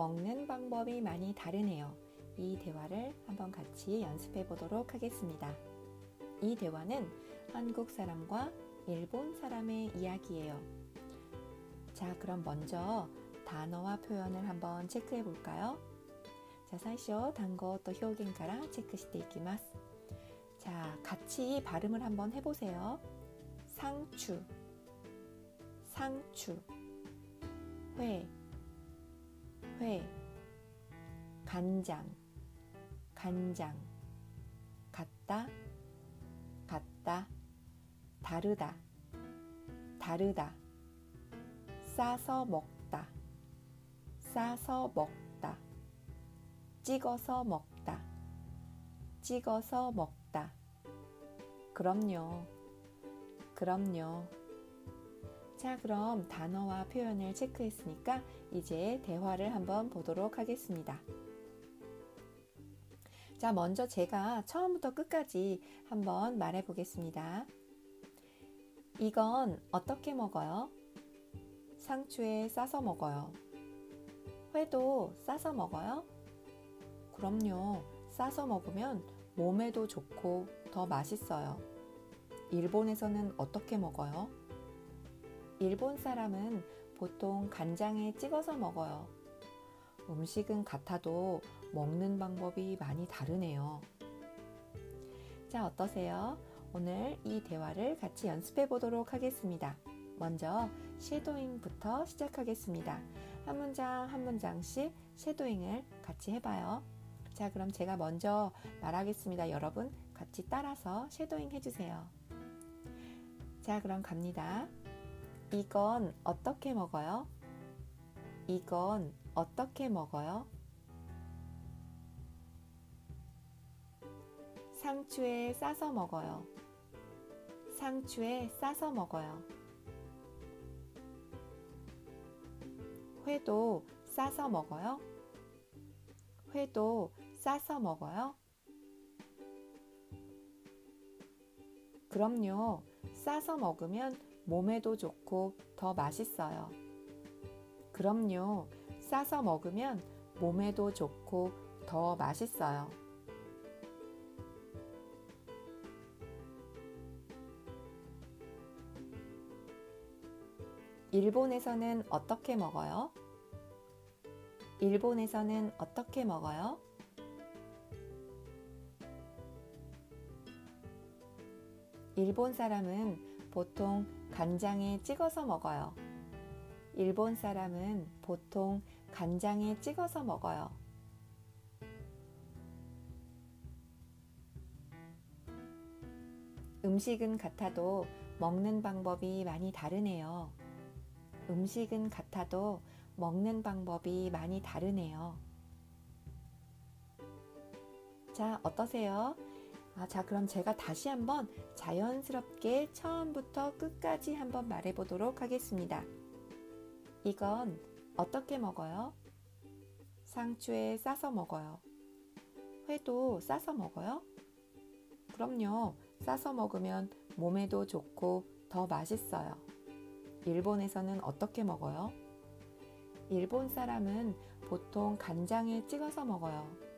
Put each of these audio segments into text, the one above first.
먹는 방법이 많이 다르네요. 이 대화를 한번 같이 연습해 보도록 하겠습니다. 이 대화는 한국 사람과 일본 사람의 이야기예요. 자, 그럼 먼저 단어와 표현을 한번 체크해 볼까요? 자, 最初単語と表現からチェックしていきます. 자, 같이 발음을 한번 해보세요. 상추, 상추, 회, 회, 간장, 간장, 같다, 같다, 다르다, 다르다, 싸서 먹다, 싸서 먹다, 찍어서 먹다, 찍어서 먹다. 그럼요. 그럼요. 자, 그럼 단어와 표현을 체크했으니까 이제 대화를 한번 보도록 하겠습니다. 자, 먼저 제가 처음부터 끝까지 한번 말해 보겠습니다. 이건 어떻게 먹어요? 상추에 싸서 먹어요. 회도 싸서 먹어요? 그럼요. 싸서 먹으면 몸에도 좋고 더 맛있어요. 일본에서는 어떻게 먹어요? 일본 사람은 보통 간장에 찍어서 먹어요. 음식은 같아도 먹는 방법이 많이 다르네요. 자, 어떠세요? 오늘 이 대화를 같이 연습해 보도록 하겠습니다. 먼저 쉐도잉부터 시작하겠습니다. 한 문장 한 문장씩 쉐도잉을 같이 해봐요. 자, 그럼 제가 먼저 말하겠습니다. 여러분 같이 따라서 쉐도잉 해주세요. 자, 그럼 갑니다. 이건 어떻게 먹어요? 이건 어떻게 먹어요? 상추에 싸서 먹어요. 상추에 싸서 먹어요. 회도 싸서 먹어요? 회도 싸서 먹어요? 그럼요. 싸서 먹으면 몸에도 좋고 더 맛있어요. 그럼요. 싸서 먹으면 몸에도 좋고 더 맛있어요. 일본에서는 어떻게 먹어요? 일본에서는 어떻게 먹어요? 일본 사람은 보통 간장에 찍어서 먹어요. 일본 사람은 보통 간장에 찍어서 먹어요. 음식은 같아도 먹는 방법이 많이 다르네요. 음식은 같아도 먹는 방법이 많이 다르네요. 자, 어떠세요? 아, 자, 그럼 제가 다시 한번 자연스럽게 처음부터 끝까지 한번 말해 보도록 하겠습니다. 이건 어떻게 먹어요? 상추에 싸서 먹어요. 회도 싸서 먹어요? 그럼요. 싸서 먹으면 몸에도 좋고 더 맛있어요. 일본에서는 어떻게 먹어요? 일본 사람은 보통 간장에 찍어서 먹어요.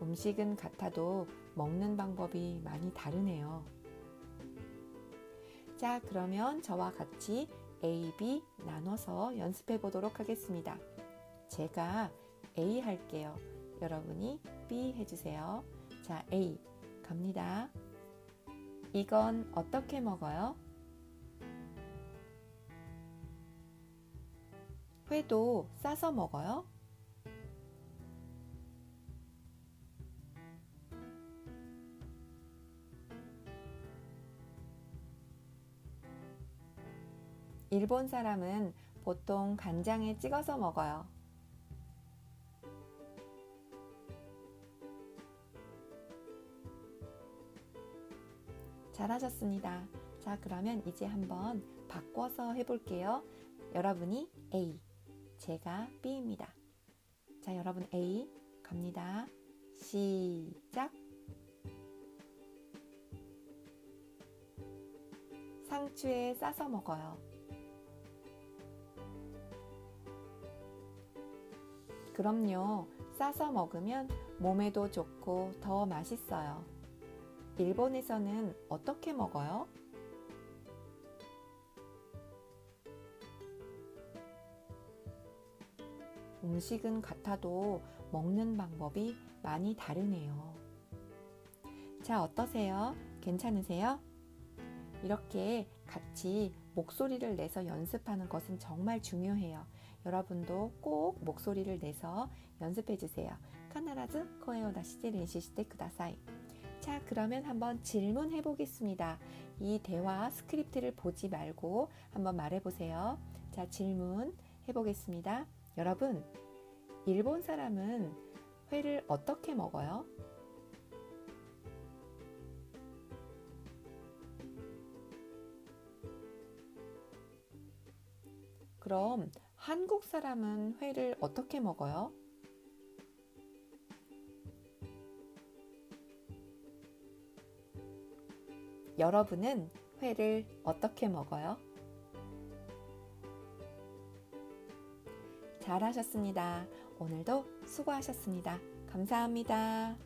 음식은 같아도 먹는 방법이 많이 다르네요. 자, 그러면 저와 같이 A, B 나눠서 연습해 보도록 하겠습니다. 제가 A 할게요. 여러분이 B 해주세요. 자, A 갑니다. 이건 어떻게 먹어요? 회도 싸서 먹어요? 일본 사람은 보통 간장에 찍어서 먹어요. 잘하셨습니다. 자, 그러면 이제 한번 바꿔서 해볼게요. 여러분이 A, 제가 B입니다. 자, 여러분 A 갑니다. 시작. 상추에 싸서 먹어요. 그럼요. 싸서 먹으면 몸에도 좋고 더 맛있어요. 일본에서는 어떻게 먹어요? 음식은 같아도 먹는 방법이 많이 다르네요. 자, 어떠세요? 괜찮으세요? 이렇게 같이 목소리를 내서 연습하는 것은 정말 중요해요. 여러분도 꼭 목소리를 내서 연습해 주세요. 必ず声を出して練習してください. 자, 그러면 한번 질문해 보겠습니다. 이 대화 스크립트를 보지 말고 한번 말해 보세요. 자, 질문 해 보겠습니다. 여러분, 일본 사람은 회를 어떻게 먹어요? 그럼 한국 사람은 회를 어떻게 먹어요? 여러분은 회를 어떻게 먹어요? 잘하셨습니다. 오늘도 수고하셨습니다. 감사합니다.